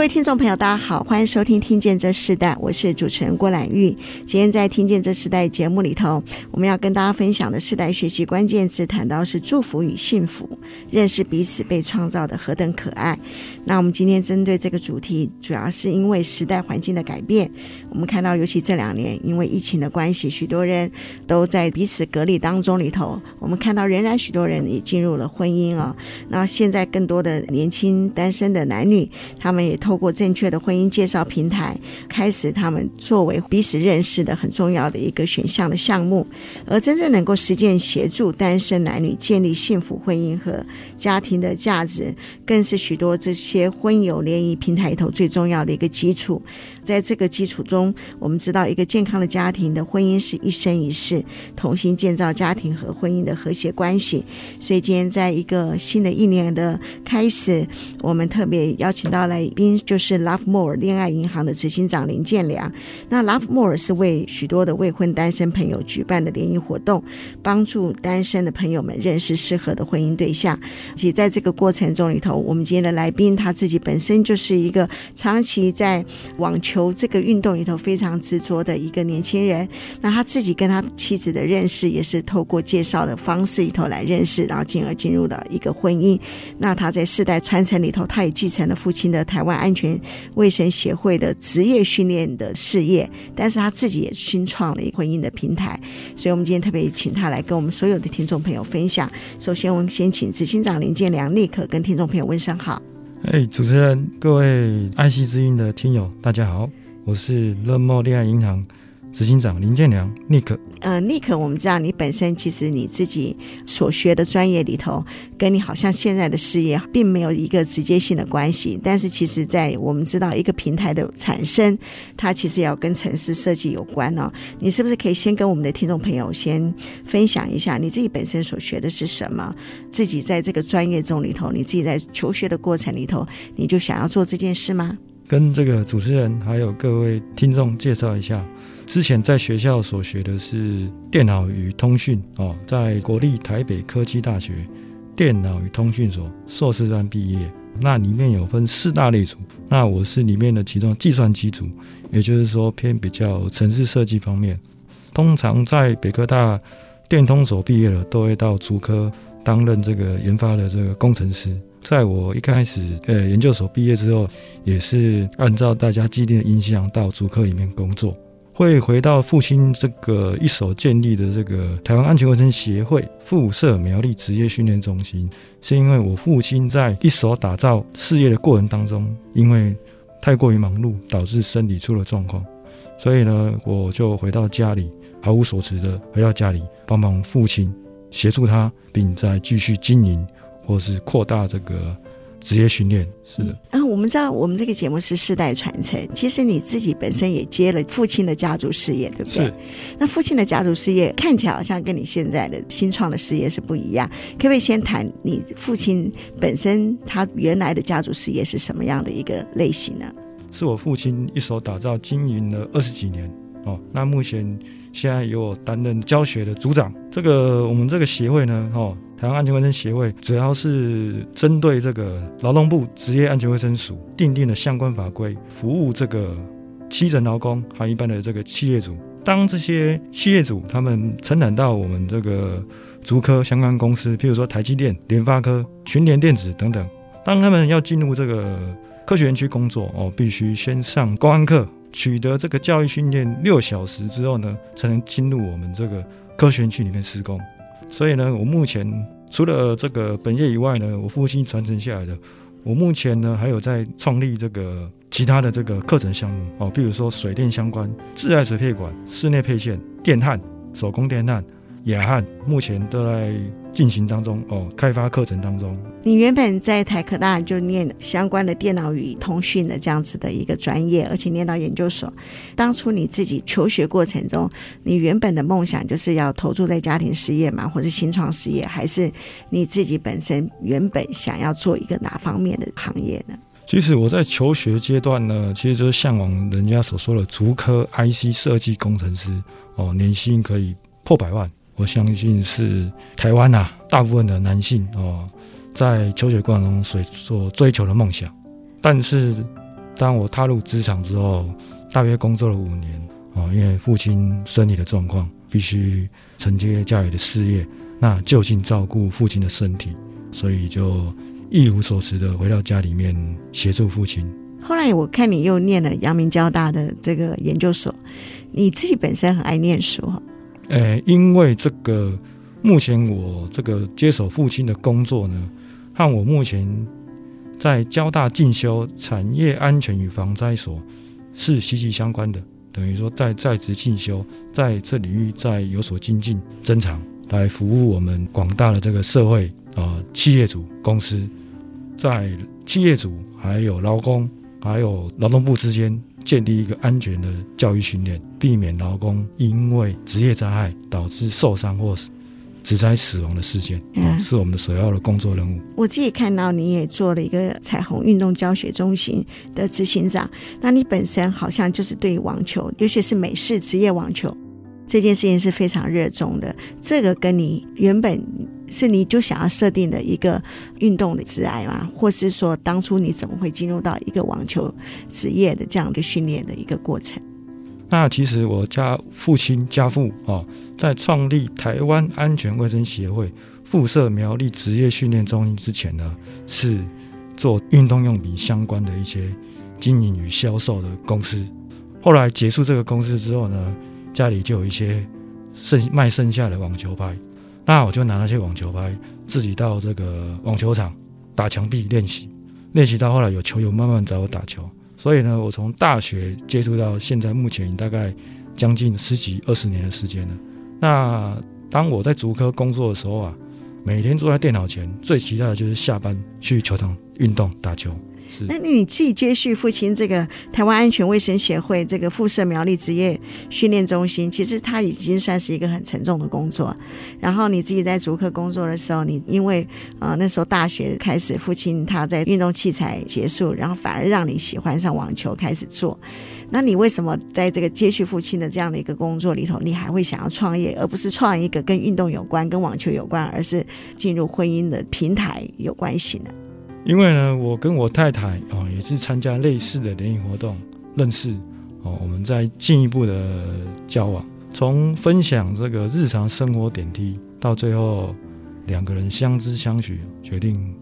各位听众朋友，大家好，欢迎收听《听见这世代》，我是主持人郭兰玉。今天在《听见这世代》节目里头，我们要跟大家分享的世代学习关键词，谈到是祝福与幸福，认识彼此被创造的何等可爱。那我们今天针对这个主题，主要是因为时代环境的改变。我们看到，尤其这两年，因为疫情的关系，许多人都在彼此隔离当中里头。我们看到，仍然许多人也进入了婚姻啊。那现在更多的年轻单身的男女，他们也通。透过正确的婚姻介绍平台，开始他们作为彼此认识的很重要的一个选项的项目，而真正能够实践协助单身男女建立幸福婚姻和家庭的价值，更是许多这些婚友联谊平台里头最重要的一个基础。在这个基础中，我们知道一个健康的家庭的婚姻是一生一世同心建造家庭和婚姻的和谐关系。所以今天在一个新的一年的开始，我们特别邀请到来宾。就是 Love More 恋爱银行的执行长林建良。那 Love More 是为许多的未婚单身朋友举办的联谊活动，帮助单身的朋友们认识适合的婚姻对象。其实在这个过程中里头，我们今天的来宾他自己本身就是一个长期在网球这个运动里头非常执着的一个年轻人。那他自己跟他妻子的认识也是透过介绍的方式里头来认识，然后进而进入了一个婚姻。那他在世代传承里头，他也继承了父亲的台湾安。安全卫生协会的职业训练的事业，但是他自己也新创了一个婚姻的平台，所以我们今天特别请他来跟我们所有的听众朋友分享。首先，我们先请执行长林建良立刻跟听众朋友问声好。哎，主持人，各位爱惜之音的听友，大家好，我是乐茂恋爱银行。执行长林建良，Nick。呃，Nick，我们知道你本身其实你自己所学的专业里头，跟你好像现在的事业并没有一个直接性的关系。但是，其实，在我们知道一个平台的产生，它其实也要跟城市设计有关哦。你是不是可以先跟我们的听众朋友先分享一下你自己本身所学的是什么？自己在这个专业中里头，你自己在求学的过程里头，你就想要做这件事吗？跟这个主持人还有各位听众介绍一下。之前在学校所学的是电脑与通讯哦，在国立台北科技大学电脑与通讯所硕士班毕业。那里面有分四大类组，那我是里面的其中计算机组，也就是说偏比较城市设计方面。通常在北科大电通所毕业了，都会到竹科担任这个研发的这个工程师。在我一开始呃研究所毕业之后，也是按照大家既定的印象到竹科里面工作。会回到父亲这个一手建立的这个台湾安全卫生协会附设苗栗职业训练中心，是因为我父亲在一手打造事业的过程当中，因为太过于忙碌，导致身体出了状况，所以呢，我就回到家里，毫无所持的回到家里帮忙父亲，协助他，并再继续经营或是扩大这个。职业训练是的，嗯，我们知道我们这个节目是世代传承，其实你自己本身也接了父亲的家族事业，对不对？是。那父亲的家族事业看起来好像跟你现在的新创的事业是不一样，可不可以先谈你父亲本身他原来的家族事业是什么样的一个类型呢？是我父亲一手打造经营了二十几年哦，那目前现在由我担任教学的组长。这个我们这个协会呢，哦。台湾安全卫生协会主要是针对这个劳动部职业安全卫生署订定的相关法规，服务这个基层劳工还有一般的这个企业主。当这些企业主他们承揽到我们这个竹科相关公司，譬如说台积电、联发科、群联电子等等，当他们要进入这个科学园区工作哦，必须先上公安课，取得这个教育训练六小时之后呢，才能进入我们这个科学园区里面施工。所以呢，我目前除了这个本业以外呢，我父亲传承下来的，我目前呢还有在创立这个其他的这个课程项目哦，比如说水电相关、自来水配管、室内配线、电焊、手工电焊、氬焊，目前都在进行当中哦，开发课程当中。你原本在台科大就念相关的电脑与通讯的这样子的一个专业，而且念到研究所。当初你自己求学过程中，你原本的梦想就是要投注在家庭事业嘛，或是新创事业，还是你自己本身原本想要做一个哪方面的行业呢？其实我在求学阶段呢，其实就是向往人家所说的足科 IC 设计工程师哦，年薪可以破百万。我相信是台湾啊，大部分的男性哦，在求学过程中所所追求的梦想。但是当我踏入职场之后，大约工作了五年哦，因为父亲身体的状况，必须承接家里的事业，那就近照顾父亲的身体，所以就。一无所持的回到家里面协助父亲。后来我看你又念了阳明交大的这个研究所，你自己本身很爱念书哈。诶，因为这个目前我这个接手父亲的工作呢，和我目前在交大进修产业安全与防灾所是息息相关的。等于说在在职进修，在这领域在有所精进增长，来服务我们广大的这个社会啊、呃、企业主公司。在企业主、还有劳工、还有劳动部之间建立一个安全的教育训练，避免劳工因为职业灾害导致受伤或是职灾死亡的事件，嗯，是我们的首要的工作任务。我自己看到你也做了一个彩虹运动教学中心的执行长，那你本身好像就是对于网球，尤其是美式职业网球这件事情是非常热衷的。这个跟你原本。是你就想要设定的一个运动的挚爱吗？或是说当初你怎么会进入到一个网球职业的这样一个训练的一个过程？那其实我家父亲家父啊，在创立台湾安全卫生协会附设苗栗职业训练中心之前呢，是做运动用品相关的一些经营与销售的公司。后来结束这个公司之后呢，家里就有一些剩卖剩下的网球拍。那我就拿那些网球拍，自己到这个网球场打墙壁练习，练习到后来有球友慢慢找我打球，所以呢，我从大学接触到现在，目前大概将近十几二十年的时间了。那当我在竹科工作的时候啊，每天坐在电脑前，最期待的就是下班去球场运动打球。那你自己接续父亲这个台湾安全卫生协会这个附设苗栗职业训练中心，其实它已经算是一个很沉重的工作。然后你自己在竹科工作的时候，你因为、呃、那时候大学开始，父亲他在运动器材结束，然后反而让你喜欢上网球开始做。那你为什么在这个接续父亲的这样的一个工作里头，你还会想要创业，而不是创一个跟运动有关、跟网球有关，而是进入婚姻的平台有关系呢？因为呢，我跟我太太哦，也是参加类似的联谊活动认识哦，我们在进一步的交往，从分享这个日常生活点滴，到最后两个人相知相许，决定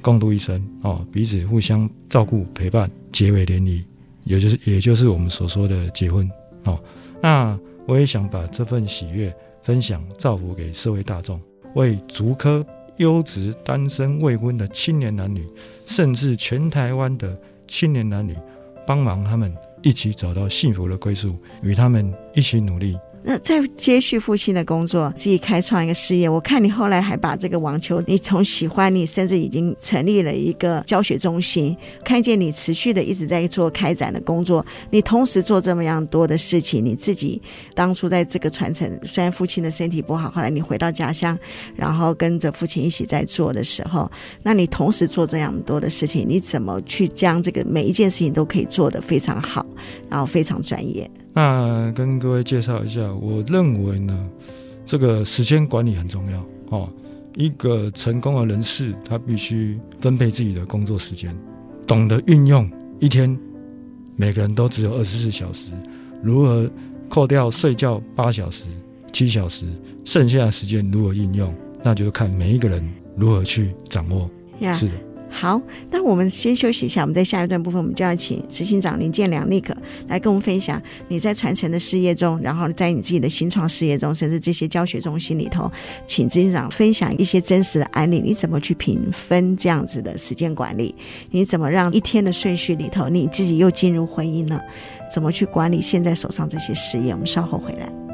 共度一生哦，彼此互相照顾陪伴，结为连理，也就是也就是我们所说的结婚哦。那我也想把这份喜悦分享造福给社会大众，为足科。优质单身未婚的青年男女，甚至全台湾的青年男女，帮忙他们一起找到幸福的归宿，与他们一起努力。那在接续父亲的工作，自己开创一个事业。我看你后来还把这个网球，你从喜欢你，甚至已经成立了一个教学中心。看见你持续的一直在做开展的工作，你同时做这么样多的事情，你自己当初在这个传承，虽然父亲的身体不好，后来你回到家乡，然后跟着父亲一起在做的时候，那你同时做这样多的事情，你怎么去将这个每一件事情都可以做得非常好，然后非常专业？那跟各位介绍一下，我认为呢，这个时间管理很重要哦。一个成功的人士，他必须分配自己的工作时间，懂得运用一天，每个人都只有二十四小时，如何扣掉睡觉八小时、七小时，剩下的时间如何应用，那就是看每一个人如何去掌握。Yeah. 是的。好，那我们先休息一下。我们在下一段部分，我们就要请执行长林建良 Nick 来跟我们分享你在传承的事业中，然后在你自己的新创事业中，甚至这些教学中心里头，请执行长分享一些真实的案例。你怎么去评分这样子的时间管理？你怎么让一天的顺序里头，你自己又进入婚姻了？怎么去管理现在手上这些事业？我们稍后回来。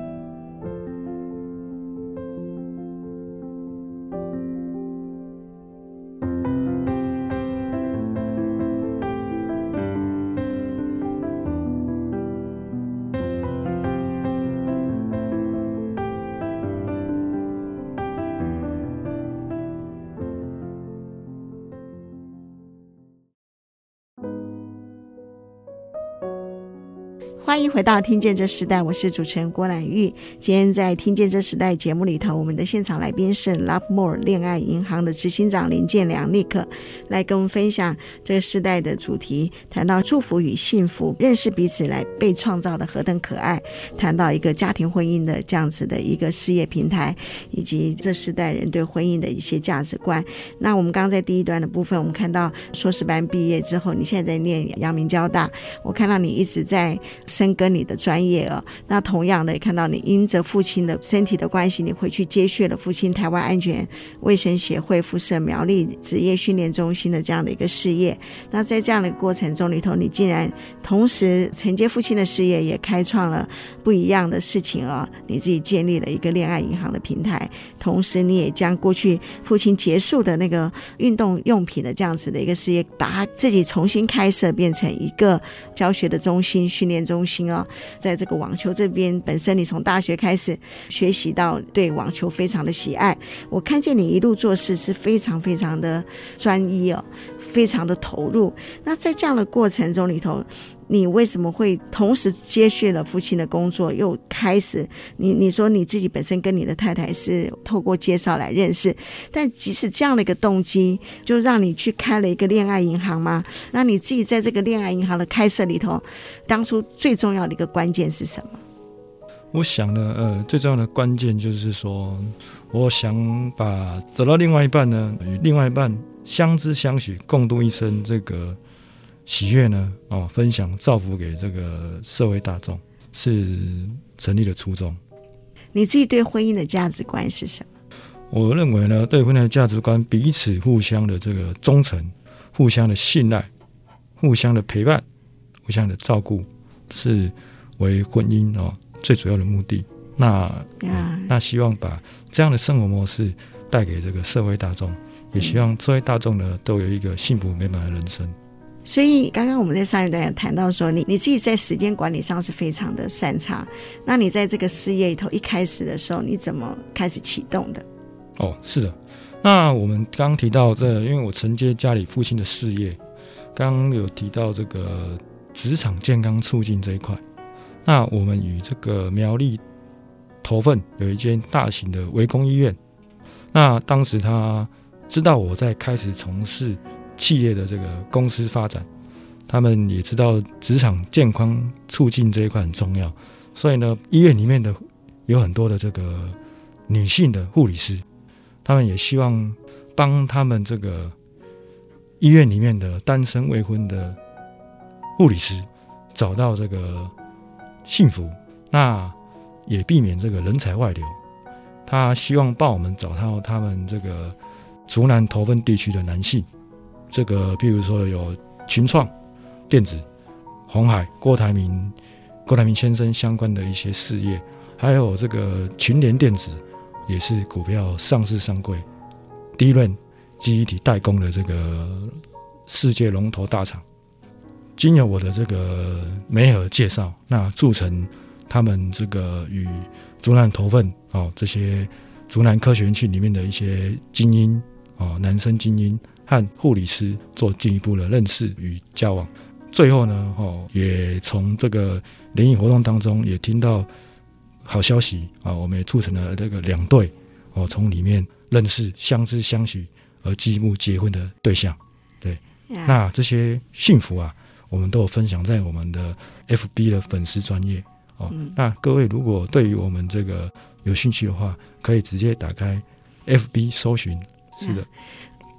欢迎回到《听见这时代》，我是主持人郭兰玉。今天在《听见这时代》节目里头，我们的现场来宾是 Love More 恋爱银行的执行长林建良 Nick，来跟我们分享这个时代的主题，谈到祝福与幸福，认识彼此来被创造的何等可爱，谈到一个家庭婚姻的这样子的一个事业平台，以及这时代人对婚姻的一些价值观。那我们刚刚在第一段的部分，我们看到硕士班毕业之后，你现在在念阳明交大，我看到你一直在。深耕你的专业哦，那同样的也看到你因着父亲的身体的关系，你回去接续了父亲台湾安全卫生协会附设苗栗职业训练中心的这样的一个事业。那在这样的过程中里头，你竟然同时承接父亲的事业，也开创了不一样的事情哦。你自己建立了一个恋爱银行的平台，同时你也将过去父亲结束的那个运动用品的这样子的一个事业，把它自己重新开设，变成一个教学的中心、训练中。心啊，在这个网球这边，本身你从大学开始学习到对网球非常的喜爱。我看见你一路做事是非常非常的专一哦，非常的投入。那在这样的过程中里头，你为什么会同时接续了父亲的工作，又开始你你说你自己本身跟你的太太是透过介绍来认识，但即使这样的一个动机，就让你去开了一个恋爱银行吗？那你自己在这个恋爱银行的开设里头，当初最重要的一个关键是什么？我想呢，呃，最重要的关键就是说，我想把找到另外一半呢，与另外一半相知相许，共度一生，这个。喜悦呢？哦，分享造福给这个社会大众，是成立的初衷。你自己对婚姻的价值观是什么？我认为呢，对婚姻的价值观，彼此互相的这个忠诚，互相的信赖，互相的陪伴，互相的照顾，是为婚姻哦最主要的目的。那、嗯、那希望把这样的生活模式带给这个社会大众，也希望社会大众呢都有一个幸福美满的人生。所以，刚刚我们在上一段也谈到说，你你自己在时间管理上是非常的擅长。那你在这个事业里头一开始的时候，你怎么开始启动的？哦，是的。那我们刚刚提到这，因为我承接家里父亲的事业，刚刚有提到这个职场健康促进这一块。那我们与这个苗栗头份有一间大型的围工医院。那当时他知道我在开始从事。企业的这个公司发展，他们也知道职场健康促进这一块很重要，所以呢，医院里面的有很多的这个女性的护理师，他们也希望帮他们这个医院里面的单身未婚的护理师找到这个幸福，那也避免这个人才外流。他希望帮我们找到他们这个竹南头份地区的男性。这个，譬如说有群创电子、红海、郭台铭、郭台铭先生相关的一些事业，还有这个群联电子，也是股票上市上柜，第一轮记忆体代工的这个世界龙头大厂。经由我的这个媒合介绍，那促成他们这个与竹南投份哦这些竹南科学园区里面的一些精英哦男生精英。和护理师做进一步的认识与交往，最后呢，哦，也从这个联谊活动当中也听到好消息啊，我们也促成了这个两对哦，从里面认识、相知、相许而进一步结婚的对象。对.那这些幸福啊，我们都有分享在我们的 FB 的粉丝专业哦。嗯、那各位如果对于我们这个有兴趣的话，可以直接打开 FB 搜寻。是的。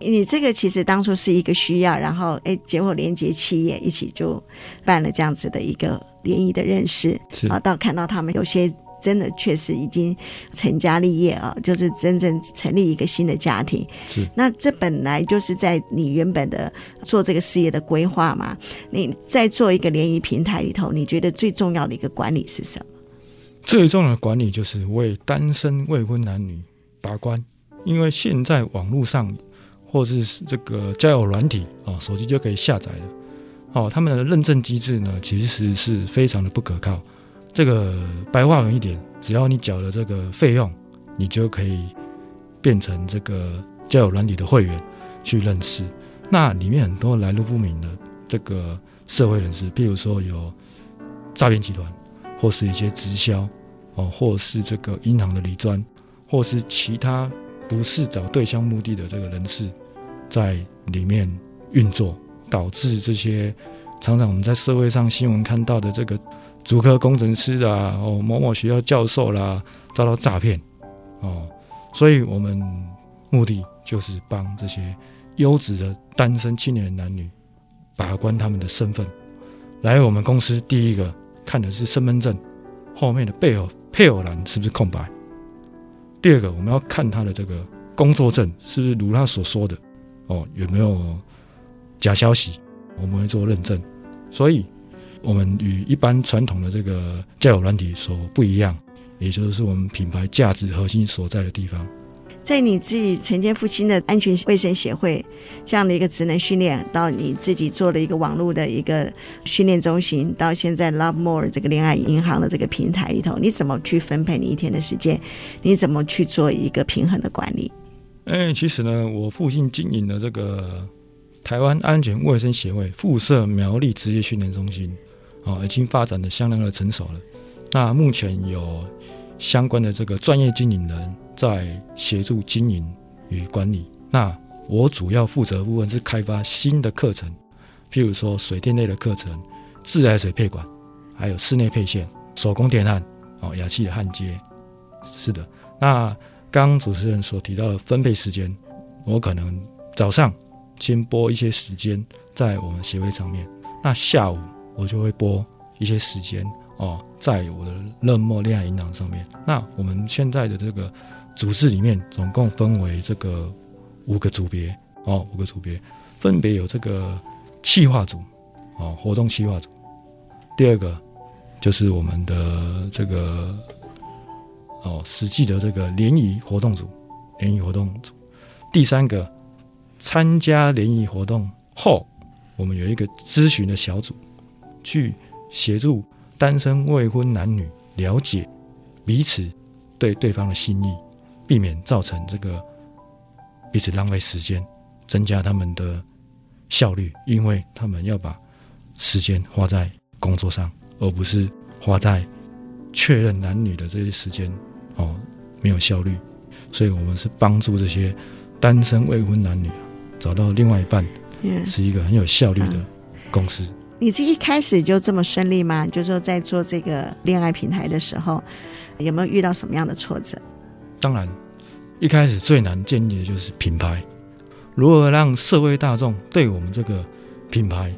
你这个其实当初是一个需要，然后哎，结果连接企业一起就办了这样子的一个联谊的认识，是啊，到看到他们有些真的确实已经成家立业啊，就是真正成立一个新的家庭。是，那这本来就是在你原本的做这个事业的规划嘛？你在做一个联谊平台里头，你觉得最重要的一个管理是什么？最重要的管理就是为单身未婚男女把关，因为现在网络上。或是这个交友软体啊，手机就可以下载了。哦，他们的认证机制呢，其实是非常的不可靠。这个白话文一点，只要你缴了这个费用，你就可以变成这个交友软体的会员去认识。那里面很多来路不明的这个社会人士，譬如说有诈骗集团，或是一些直销哦，或是这个银行的理专，或是其他不是找对象目的的这个人士，在里面运作，导致这些常常我们在社会上新闻看到的这个竹科工程师啊，哦，某某学校教授啦，遭到诈骗哦，所以我们目的就是帮这些优质的单身青年男女把关他们的身份。来我们公司，第一个看的是身份证后面的配偶配偶栏是不是空白。第二个，我们要看他的这个工作证是不是如他所说的哦，有没有假消息？我们会做认证。所以，我们与一般传统的这个交友软体所不一样，也就是我们品牌价值核心所在的地方。在你自己承接父亲的安全卫生协会这样的一个职能训练，到你自己做了一个网络的一个训练中心，到现在 Love More 这个恋爱银行的这个平台里头，你怎么去分配你一天的时间？你怎么去做一个平衡的管理？哎，其实呢，我父亲经营的这个台湾安全卫生协会附设苗栗职业训练中心，哦，已经发展的相当的成熟了。那目前有相关的这个专业经营人。在协助经营与管理。那我主要负责部分是开发新的课程，譬如说水电类的课程、自来水配管，还有室内配线、手工电焊、哦，氬气的焊接。是的，那刚主持人所提到的分配时间，我可能早上先拨一些时间在我们协会上面，那下午我就会拨一些时间哦，在我的 Love More 恋爱银行上面。那我们现在的这个。组织里面总共分为这个五个组别哦，五个组别分别有这个企划组哦，活动企划组。第二个就是我们的这个哦，实际的这个联谊活动组，联谊活动组。第三个参加联谊活动后，我们有一个咨询的小组，去协助单身未婚男女了解彼此对对方的心意。避免造成这个彼此浪费时间，增加他们的效率，因为他们要把时间花在工作上，而不是花在确认男女的这些时间哦，没有效率。所以，我们是帮助这些单身未婚男女找到另外一半，是一个很有效率的公司。你这一开始就这么顺利吗？就是说，在做这个恋爱平台的时候，有没有遇到什么样的挫折？当然，一开始最难建立的就是品牌，如何让社会大众对我们这个品牌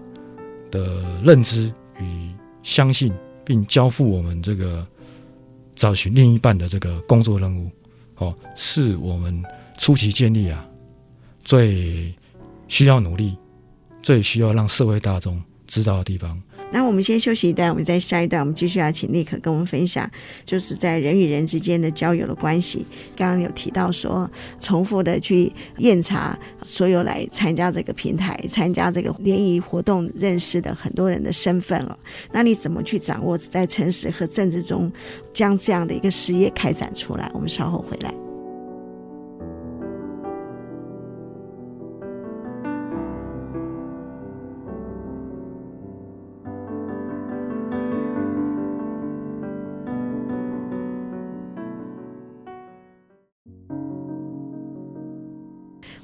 的认知与相信，并交付我们这个找寻另一半的这个工作任务，哦，是我们初期建立啊，最需要努力，最需要让社会大众知道的地方。那我们先休息一段，我们在下一段，我们继续要请尼克跟我们分享，就是在人与人之间的交友的关系。刚刚有提到说，重复的去验查所有来参加这个平台、参加这个联谊活动认识的很多人的身份哦。那你怎么去掌握在诚实和正直中将这样的一个事业开展出来？我们稍后回来。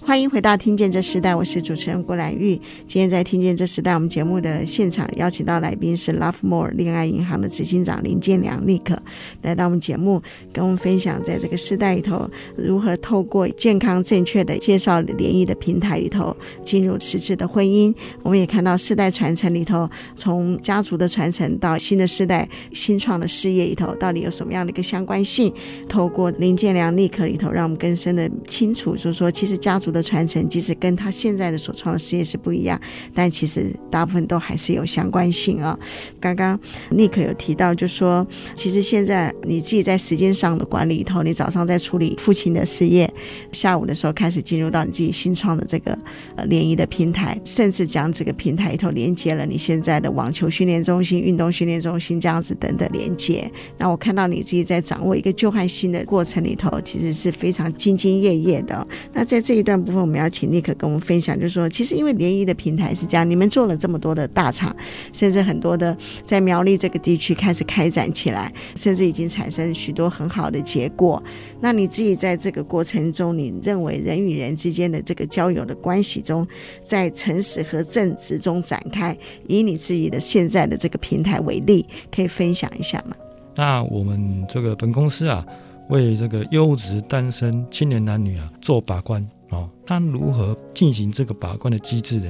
欢迎回到《听见这时代》，我是主持人郭兰玉。今天在《听见这时代》我们节目的现场邀请到来宾是 Love More 恋爱银行的执行长林建良尼克，来到我们节目跟我们分享，在这个时代里头，如何透过健康正确的介绍联谊的平台里头进入实质的婚姻。我们也看到世代传承里头，从家族的传承到新的世代新创的事业里头，到底有什么样的一个相关性？透过林建良尼克里头，让我们更深的清楚，就是说，其实家族的。的传承其实跟他现在的所创的事业是不一样，但其实大部分都还是有相关性啊、刚刚尼克有提到，就说其实现在你自己在时间上的管理里头，你早上在处理父亲的事业，下午的时候开始进入到你自己新创的这个呃联谊的平台，甚至将这个平台里头连接了你现在的网球训练中心、运动训练中心这样子等等连接。那我看到你自己在掌握一个旧换新的过程里头，其实是非常兢兢业业的。那在这一段。部分，我们要请尼克跟我们分享，就是说，其实因为联谊的平台是这样，你们做了这么多的大厂，甚至很多的在苗栗这个地区开始开展起来，甚至已经产生许多很好的结果。那你自己在这个过程中，你认为人与人之间的这个交友的关系中，在诚实和正直中展开，以你自己的现在的这个平台为例，可以分享一下吗？那我们这个本公司啊。为这个优质单身青年男女啊做把关哦，那如何进行这个把关的机制呢？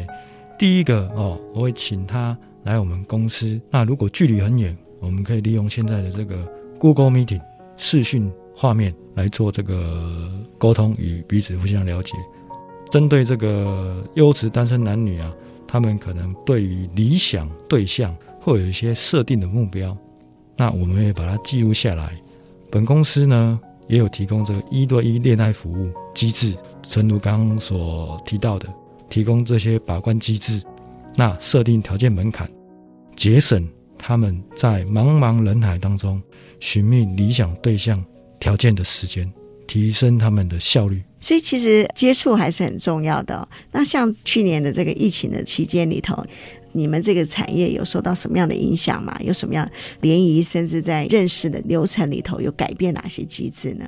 第一个哦，我会请他来我们公司。那如果距离很远，我们可以利用现在的这个 Google Meeting 视讯画面来做这个沟通与彼此互相了解。针对这个优质单身男女啊，他们可能对于理想对象会有一些设定的目标，那我们会把它记录下来。本公司呢也有提供这个一对一恋爱服务机制，诚如刚刚所提到的，提供这些把关机制，那设定条件门槛，节省他们在茫茫人海当中寻觅理想对象条件的时间，提升他们的效率。所以其实接触还是很重要的。那像去年的这个疫情的期间里头。你们这个产业有受到什么样的影响吗？有什么样联谊，甚至在认识的流程里头有改变哪些机制呢？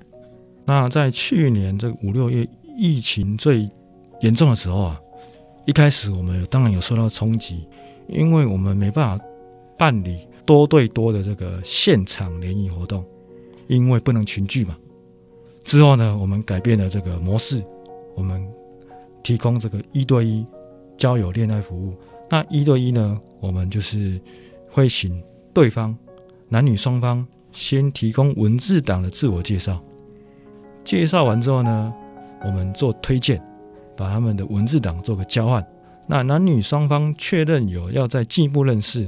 那在去年这五六月疫情最严重的时候啊，一开始我们当然有受到冲击，因为我们没办法办理多对多的这个现场联谊活动，因为不能群聚嘛。之后呢，我们改变了这个模式，我们提供这个一对一交友恋爱服务。那一对一呢，我们就是会请对方男女双方先提供文字档的自我介绍，介绍完之后呢，我们做推荐，把他们的文字档做个交换。那男女双方确认有要再进一步认识，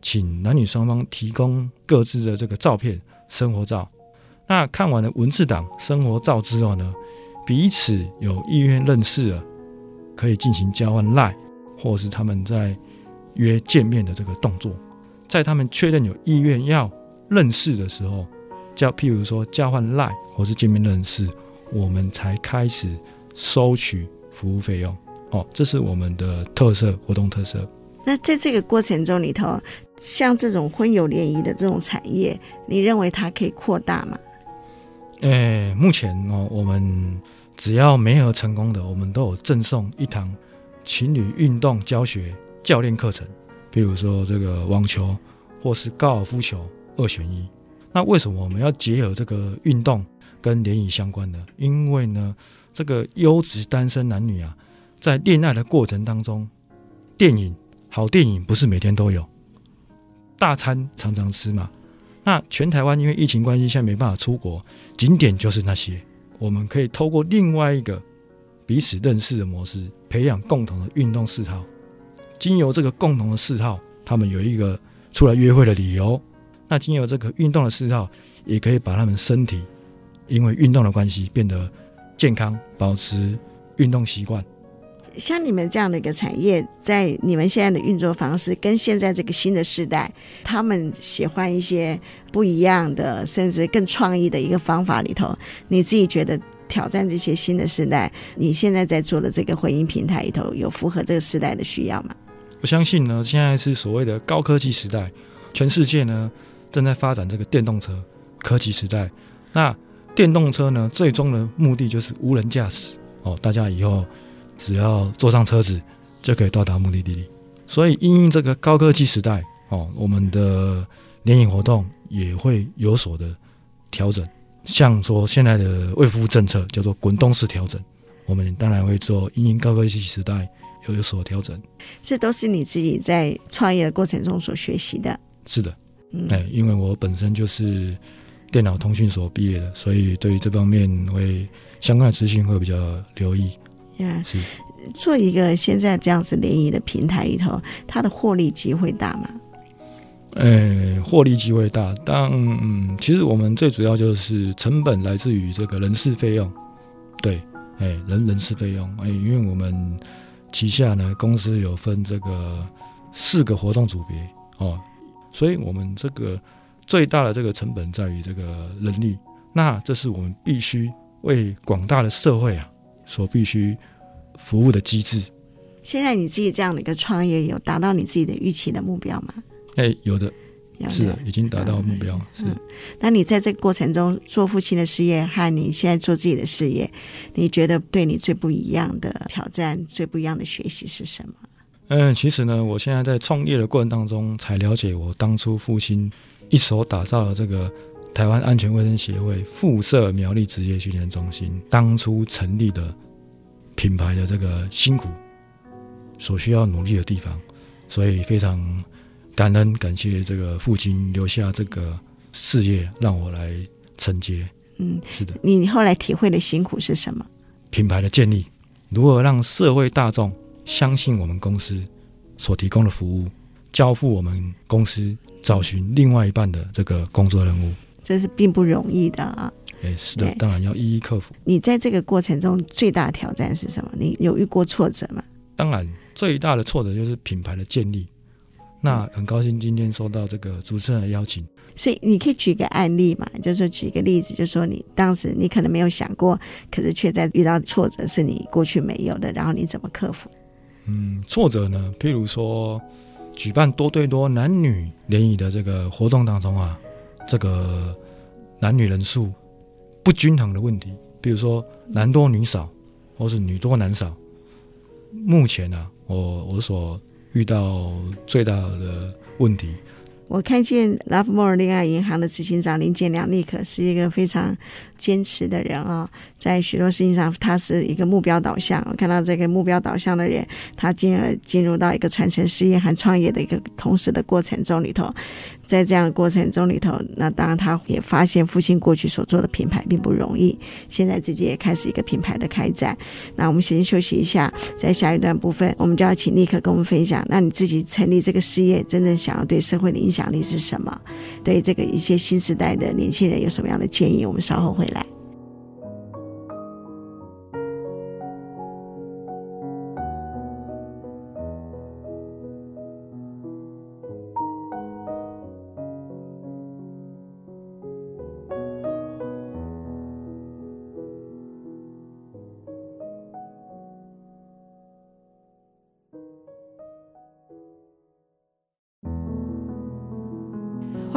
请男女双方提供各自的这个照片、生活照。那看完了文字档、生活照之后呢，彼此有意愿认识了，可以进行交换赖。或是他们在约见面的这个动作，在他们确认有意愿要认识的时候，交譬如说交换 LINE 或是见面认识，我们才开始收取服务费用。哦，这是我们的特色活动特色。那在这个过程中里头，像这种婚友联谊的这种产业，你认为它可以扩大吗？诶，目前哦，我们只要没有成功的，我们都有赠送一堂。情侣运动教学教练课程，比如说这个网球或是高尔夫球二选一。那为什么我们要结合这个运动跟联谊相关呢？因为呢，这个优质单身男女啊，在恋爱的过程当中，电影好电影不是每天都有，大餐常常吃嘛。那全台湾因为疫情关系，现在没办法出国，景点就是那些。我们可以透过另外一个。彼此认识的模式，培养共同的运动嗜好，经由这个共同的嗜好，他们有一个出来约会的理由。那经由这个运动的嗜好，也可以把他们身体因为运动的关系变得健康，保持运动习惯。像你们这样的一个产业，在你们现在的运作方式，跟现在这个新的时代，他们喜欢一些不一样的，甚至更创意的一个方法里头，你自己觉得？挑战这些新的时代，你现在在做的这个婚姻平台里头，有符合这个时代的需要吗？我相信呢，现在是所谓的高科技时代，全世界呢正在发展这个电动车科技时代。那电动车呢，最终的目的就是无人驾驶哦，大家以后只要坐上车子就可以到达目的地。所以，因应这个高科技时代哦，我们的联谊活动也会有所的调整。像说现在的卫福政策叫做滚动式调整，我们当然会做因应高科技时代有有所调整。这都是你自己在创业的过程中所学习的。是的，嗯，因为我本身就是电脑通讯所毕业的，所以对于这方面会相关的资讯会比较留意。Yeah, 是做一个现在这样子联谊的平台里头，它的获利机会大吗？呃，获利机会大，但嗯，其实我们最主要就是成本来自于这个人事费用，对，哎，人人事费用，哎，因为我们旗下呢公司有分这个四个活动组别。哦，所以我们这个最大的这个成本在于这个人力，那这是我们必须为广大的社会啊所必须服务的机制。现在你自己这样的一个创业，有达到你自己的预期的目标吗？哎，有的，有的是的，已经达到目标。嗯、是。那你在这个过程中做父亲的事业和你现在做自己的事业，你觉得对你最不一样的挑战、最不一样的学习是什么？嗯，其实呢，我现在在创业的过程当中，才了解我当初父亲一手打造了这个台湾安全卫生协会附设苗栗职业训练中心当初成立的品牌的这个辛苦。所需要努力的地方，所以非常感恩感谢这个父亲留下这个事业让我来承接。嗯，是的。你后来体会的辛苦是什么？品牌的建立，如何让社会大众相信我们公司所提供的服务，交付我们公司找寻另外一半的这个工作任务，这是并不容易的啊。哎，是的，当然要一一克服。你在这个过程中最大的挑战是什么？你有遇过挫折吗？当然。最大的挫折就是品牌的建立。那很高兴今天收到这个主持人的邀请，所以你可以举个案例嘛，就是说举个例子，就是说你当时你可能没有想过，可是却在遇到挫折是你过去没有的，然后你怎么克服？嗯，挫折呢，譬如说举办多对多男女联谊的这个活动当中啊，这个男女人数不均衡的问题，比如说男多女少，或是女多男少。目前呢、啊，我我所遇到最大的问题，我看见 Lovemore 恋爱银行的执行长林建良，立刻是一个非常坚持的人啊、哦，在许多事情上，他是一个目标导向。我看到这个目标导向的人，他进而进入到一个传承事业和创业的一个同时的过程中里头。在这样的过程中里头，那当然他也发现父亲过去所做的品牌并不容易，现在自己也开始一个品牌的开展。那我们先休息一下，在下一段部分，我们就要请立刻跟我们分享，那你自己成立这个事业，真正想要对社会的影响力是什么？对这个一些新时代的年轻人有什么样的建议？我们稍后回来。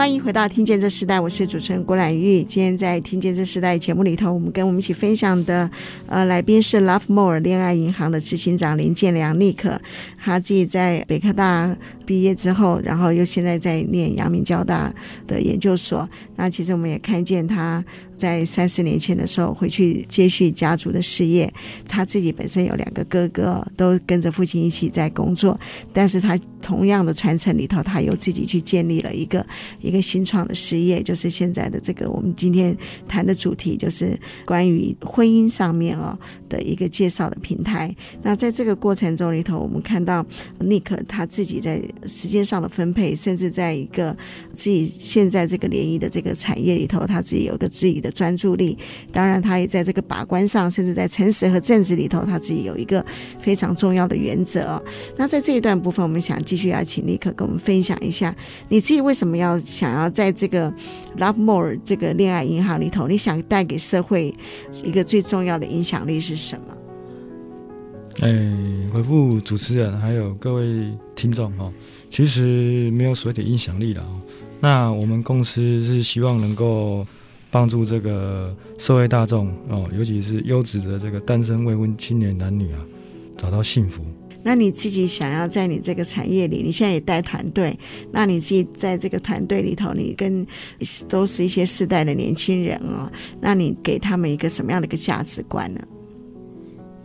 欢迎回到《听见这时代》，我是主持人郭兰玉。今天在《听见这时代》节目里头，我们跟我们一起分享的呃来宾是 Lovemore 恋爱银行的执行长林建良尼克。他自己在北科大毕业之后，然后又现在在念阳明交大的研究所。那其实我们也看见他。在三四年前的时候，回去接续家族的事业。他自己本身有两个哥哥，都跟着父亲一起在工作。但是他同样的传承里头，他又自己去建立了一个一个新创的事业，就是现在的这个我们今天谈的主题，就是关于婚姻上面哦的一个介绍的平台。那在这个过程中里头，我们看到尼克他自己在时间上的分配，甚至在一个自己现在这个联谊的这个产业里头，他自己有个自己的专注力，当然他也在这个把关上，甚至在诚实和正直里头，他自己有一个非常重要的原则。那在这一段部分，我们想继续邀请尼克跟我们分享一下，你自己为什么要想要在这个 Lovemore 这个恋爱银行里头，你想带给社会一个最重要的影响力是什么？哎，回复主持人还有各位听众哈，其实没有所谓的影响力了。那我们公司是希望能够。帮助这个社会大众哦，尤其是优质的这个单身未婚青年男女啊，找到幸福。那你自己想要在你这个产业里，你现在也带团队，那你自己在这个团队里头，你跟都是一些世代的年轻人哦，那你给他们一个什么样的一个价值观呢？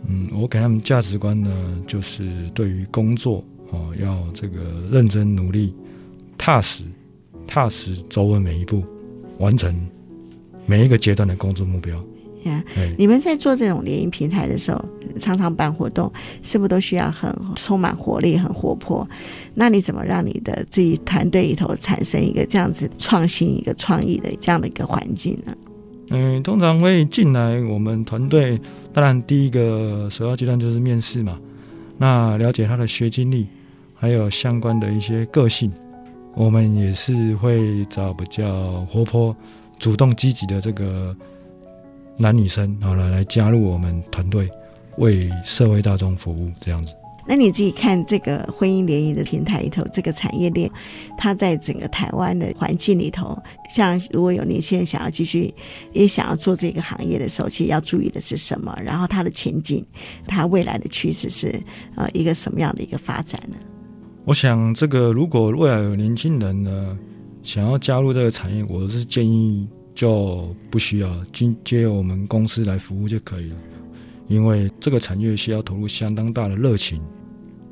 嗯，我给他们价值观呢，就是对于工作哦，要这个认真努力，踏实，踏实走稳每一步，完成。每一个阶段的工作目标。呀，Yeah, 你们在做这种联谊平台的时候，常常办活动，是不是都需要很充满活力、很活泼？那你怎么让你的自己团队里头产生一个这样子创新、一个创意的这样的一个环境呢？嗯，通常会进来我们团队，当然第一个首要阶段就是面试嘛。那了解他的学经历，还有相关的一些个性，我们也是会找比较活泼。主动积极的这个男女生，好了，来加入我们团队，为社会大众服务这样子。那你自己看这个婚姻联谊的平台里头，这个产业链，它在整个台湾的环境里头，像如果有年轻人想要继续也想要做这个行业的时候，其实要注意的是什么？然后它的前景，它未来的趋势是呃一个什么样的一个发展呢？我想，这个如果未来有年轻人呢想要加入这个产业，我是建议就不需要，经接由我们公司来服务就可以了，因为这个产业需要投入相当大的热情。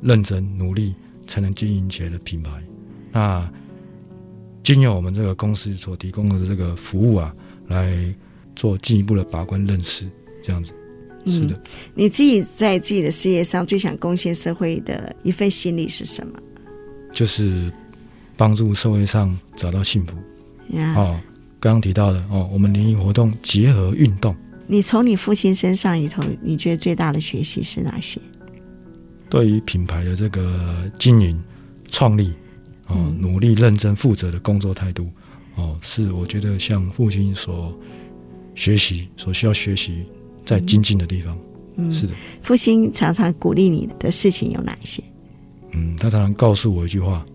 认真努力才能经营起来的品牌，那经由我们这个公司所提供的这个服务啊，来做进一步的把关认识，这样子。是的。嗯，你自己在自己的事业上最想贡献社会的一份心力是什么？就是帮助社会上找到幸福。啊哦，刚刚提到的哦，我们联谊活动结合运动。你从你父亲身上里头，你觉得最大的学习是哪些？对于品牌的这个经营、创立，哦，努力、认真、负责的工作态度，哦，是我觉得向父亲所学习、所需要学习、在精进的地方。嗯，是的。父亲常常鼓励你的事情有哪一些？嗯，他常常告诉我一句话：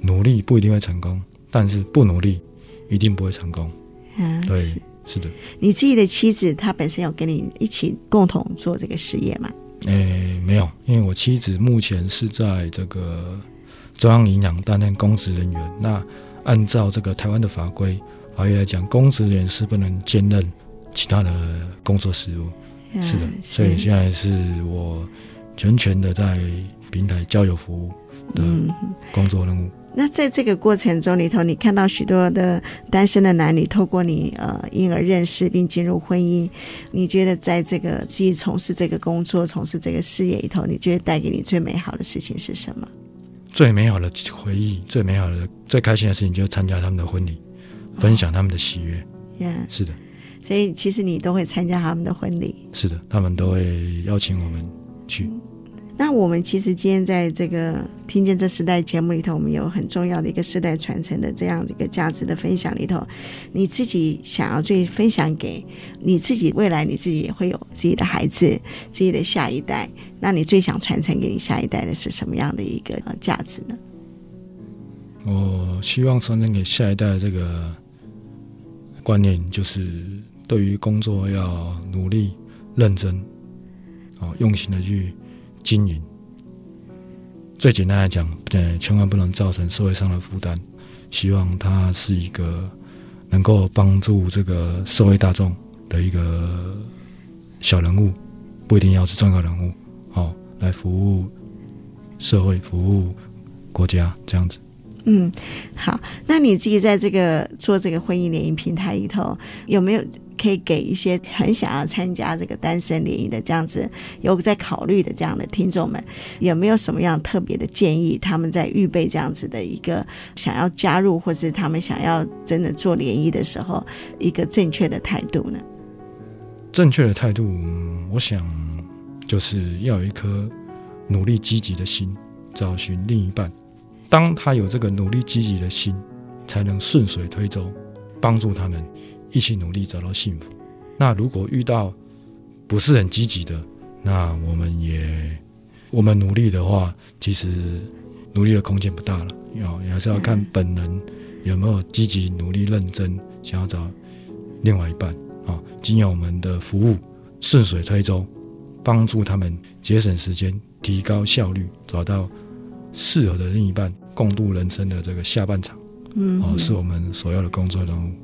努力不一定会成功，但是不努力一定不会成功。嗯，对，是，的。你自己的妻子，她本身有跟你一起共同做这个事业吗？诶，没有，因为我妻子目前是在这个中央银行担任公职人员。那按照这个台湾的法规，法律来讲，公职人员是不能兼任其他的工作事务。嗯、是的，所以现在是我全权的在平台交友服务的工作任务。嗯那在这个过程中里头，你看到许多的单身的男女透过你呃，因而认识并进入婚姻。你觉得在这个自己从事这个工作、从事这个事业里头，你觉得带给你最美好的事情是什么？最美好的回忆、最美好的、最开心的事情，就是参加他们的婚礼，分享他们的喜悦。嗯、哦，是的。所以其实你都会参加他们的婚礼。是的，他们都会邀请我们去。嗯那我们其实今天在这个听见这时代节目里头，我们有很重要的一个世代传承的这样的一个价值的分享里头，你自己想要最分享给你自己，未来你自己也会有自己的孩子、自己的下一代，那你最想传承给你下一代的是什么样的一个价值呢？我希望传承给下一代的这个观念，就是对于工作要努力、认真，啊，用心的去。经营，最简单来讲，呃，千万不能造成社会上的负担。希望他是一个能够帮助这个社会大众的一个小人物，不一定要是重要人物，好，来服务社会、服务国家这样子。嗯，好，那你自己在这个做这个婚姻联姻平台里头，有没有？可以给一些很想要参加这个单身联谊的这样子有在考虑的这样的听众们，有没有什么样特别的建议？他们在预备这样子的一个想要加入，或是他们想要真的做联谊的时候，一个正确的态度呢？正确的态度，我想就是要有一颗努力积极的心，找寻另一半。当他有这个努力积极的心，才能顺水推舟，帮助他们。一起努力找到幸福。那如果遇到不是很积极的，那我们也我们努力的话，其实努力的空间不大了。要也还是要看本人有没有积极努力认真，想要找另外一半啊。经由我们的服务顺水推舟，帮助他们节省时间，提高效率，找到适合的另一半，共度人生的这个下半场。嗯，哦，是我们首要的工作任务。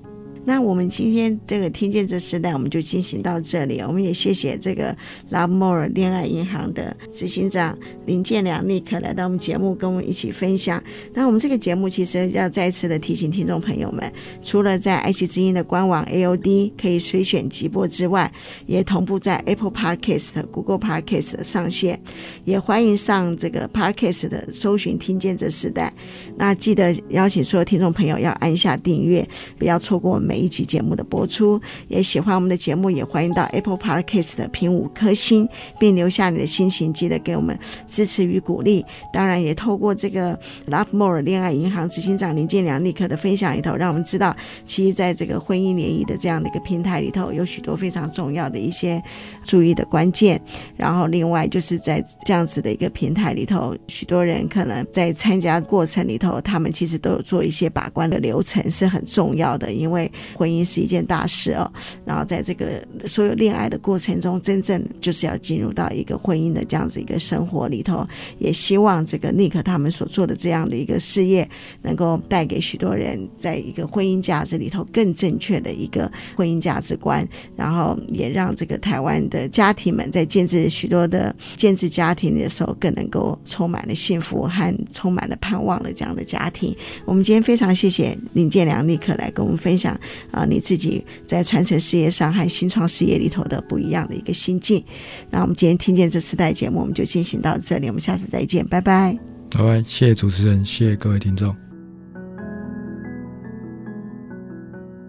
那我们今天这个听见这时代，我们就进行到这里。我们也谢谢这个 Lovemore 恋爱银行的执行长林建良立刻来到我们节目，跟我们一起分享。那我们这个节目其实要再次的提醒听众朋友们，除了在爱惜之音的官网 AOD 可以随选即播之外，也同步在 Apple Podcast、Google Podcast 上线。也欢迎上这个 Podcast 的搜寻听见这时代。那记得邀请所有听众朋友要按下订阅，不要错过每。每一集节目的播出。也喜欢我们的节目，也欢迎到 Apple Podcast 的评五颗星，并留下你的心情，记得给我们支持与鼓励。当然，也透过这个 Love More 恋爱银行执行长林建良立刻的分享里头，让我们知道，其实在这个婚姻联谊的这样的一个平台里头，有许多非常重要的一些注意的关键。然后，另外就是在这样子的一个平台里头，许多人可能在参加过程里头，他们其实都有做一些把关的流程，是很重要的，因为婚姻是一件大事哦。然后，在这个所有恋爱的过程中，真正就是要进入到一个婚姻的这样子一个生活里头，也希望这个 Nick 他们所做的这样的一个事业，能够带给许多人在一个婚姻价值里头更正确的一个婚姻价值观，然后也让这个台湾的家庭们在建置许多的建置家庭的时候，更能够充满了幸福和充满了盼望的这样的家庭。我们今天非常谢谢林建良 Nick 来跟我们分享啊，你自己在传承事业上和新创事业里头的不一样的一个心境。那我们今天听见这四代节目，我们就进行到这里，我们下次再见，拜拜。拜拜，谢谢主持人，谢谢各位听众。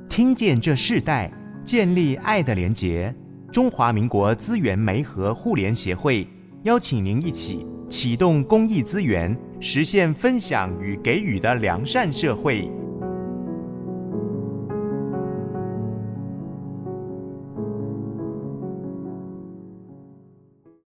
听见这世代，建立爱的连结。中华民国资源媒和互联协会邀请您一起启动公益资源，实现分享与给予的良善社会。